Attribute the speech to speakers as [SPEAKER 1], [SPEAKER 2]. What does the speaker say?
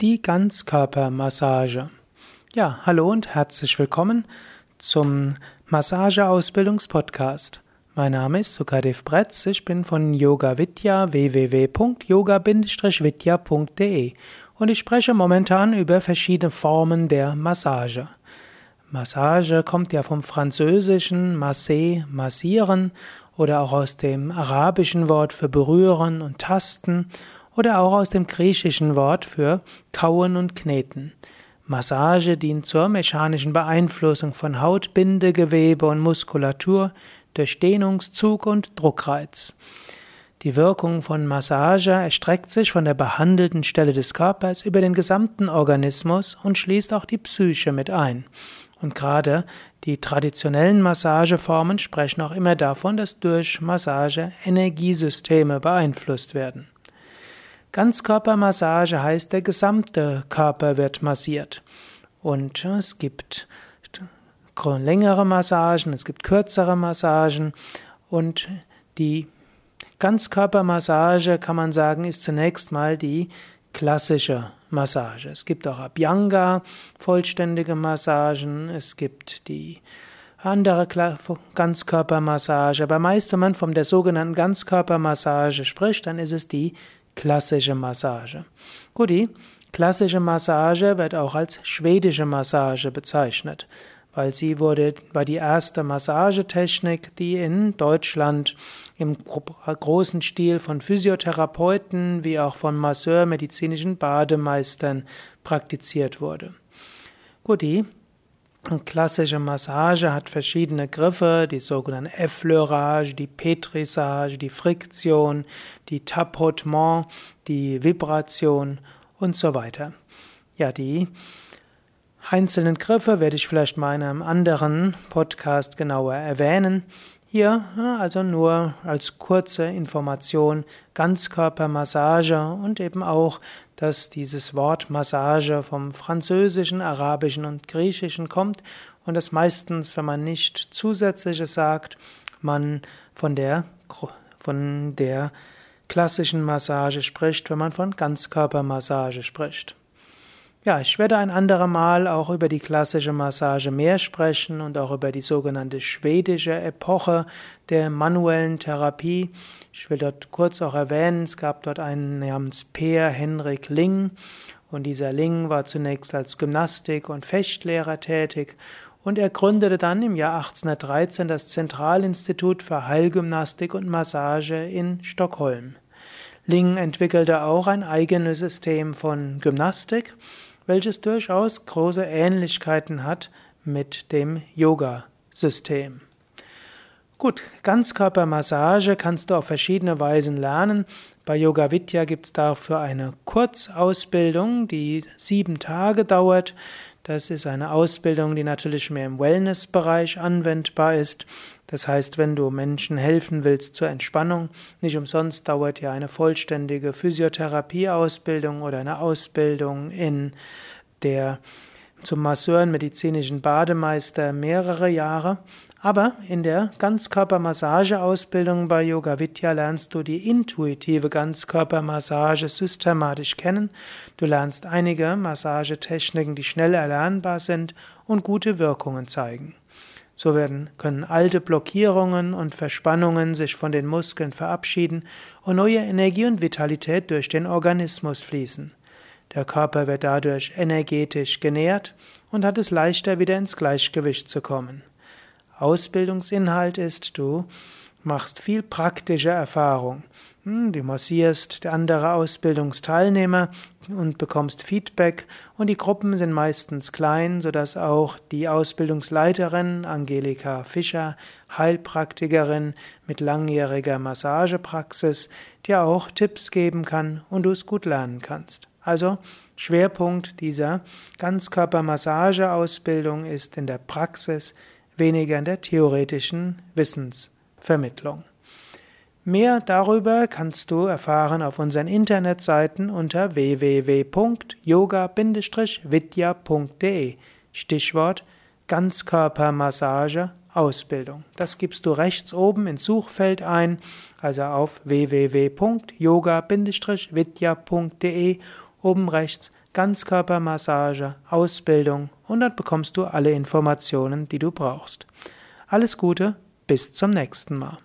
[SPEAKER 1] Die Ganzkörpermassage. Ja, hallo und herzlich willkommen zum Massageausbildungspodcast. Mein Name ist Sukadev Bretz, ich bin von Yoga Vidya www.yoga-vidya.de und ich spreche momentan über verschiedene Formen der Massage. Massage kommt ja vom französischen masser, massieren oder auch aus dem arabischen Wort für berühren und tasten oder auch aus dem griechischen Wort für kauen und kneten. Massage dient zur mechanischen Beeinflussung von Haut, Bindegewebe und Muskulatur durch Dehnungszug und Druckreiz. Die Wirkung von Massage erstreckt sich von der behandelten Stelle des Körpers über den gesamten Organismus und schließt auch die Psyche mit ein. Und gerade die traditionellen Massageformen sprechen auch immer davon, dass durch Massage Energiesysteme beeinflusst werden. Ganzkörpermassage heißt, der gesamte Körper wird massiert. Und es gibt längere Massagen, es gibt kürzere Massagen und die Ganzkörpermassage, kann man sagen, ist zunächst mal die klassische Massage. Es gibt auch Abhyanga, vollständige Massagen, es gibt die andere Ganzkörpermassage, aber meist, wenn man von der sogenannten Ganzkörpermassage spricht, dann ist es die klassische Massage. Gut, die klassische Massage wird auch als schwedische Massage bezeichnet, weil sie wurde, war die erste Massagetechnik, die in Deutschland im großen Stil von Physiotherapeuten wie auch von Masseur, medizinischen Bademeistern praktiziert wurde. Gut, die klassische Massage hat verschiedene Griffe, die sogenannte Effleurage, die Petrissage, die Friktion, die Tapotement, die Vibration und so weiter. Ja, die einzelnen Griffe werde ich vielleicht mal in einem anderen Podcast genauer erwähnen. Hier also nur als kurze Information Ganzkörpermassage und eben auch, dass dieses Wort Massage vom Französischen, Arabischen und Griechischen kommt und dass meistens, wenn man nicht zusätzliches sagt, man von der, von der klassischen Massage spricht, wenn man von Ganzkörpermassage spricht. Ja, ich werde ein andermal auch über die klassische Massage mehr sprechen und auch über die sogenannte schwedische Epoche der manuellen Therapie. Ich will dort kurz auch erwähnen, es gab dort einen namens Peer Henrik Ling und dieser Ling war zunächst als Gymnastik- und Fechtlehrer tätig und er gründete dann im Jahr 1813 das Zentralinstitut für Heilgymnastik und Massage in Stockholm. Ling entwickelte auch ein eigenes System von Gymnastik welches durchaus große Ähnlichkeiten hat mit dem Yoga-System. Gut, Ganzkörpermassage kannst du auf verschiedene Weisen lernen. Bei Yoga Vidya gibt es dafür eine Kurzausbildung, die sieben Tage dauert. Das ist eine Ausbildung, die natürlich mehr im Wellness-Bereich anwendbar ist. Das heißt, wenn du Menschen helfen willst zur Entspannung, nicht umsonst dauert ja eine vollständige Physiotherapie-Ausbildung oder eine Ausbildung in der zum Masseur medizinischen Bademeister mehrere Jahre. Aber in der Ganzkörpermassageausbildung bei Yoga Vidya lernst du die intuitive Ganzkörpermassage systematisch kennen. Du lernst einige Massagetechniken, die schnell erlernbar sind und gute Wirkungen zeigen. So werden, können alte Blockierungen und Verspannungen sich von den Muskeln verabschieden und neue Energie und Vitalität durch den Organismus fließen. Der Körper wird dadurch energetisch genährt und hat es leichter, wieder ins Gleichgewicht zu kommen. Ausbildungsinhalt ist, du machst viel praktische Erfahrung. Hm, du massierst andere Ausbildungsteilnehmer und bekommst Feedback und die Gruppen sind meistens klein, sodass auch die Ausbildungsleiterin Angelika Fischer, Heilpraktikerin mit langjähriger Massagepraxis, dir auch Tipps geben kann und du es gut lernen kannst. Also Schwerpunkt dieser Ganzkörpermassageausbildung ist in der Praxis, weniger in der theoretischen Wissensvermittlung. Mehr darüber kannst du erfahren auf unseren Internetseiten unter www.yoga-vidya.de. Stichwort Ganzkörpermassage Ausbildung. Das gibst du rechts oben ins Suchfeld ein, also auf www.yoga-vidya.de oben rechts Ganzkörpermassage, Ausbildung und dort bekommst du alle Informationen, die du brauchst. Alles Gute, bis zum nächsten Mal.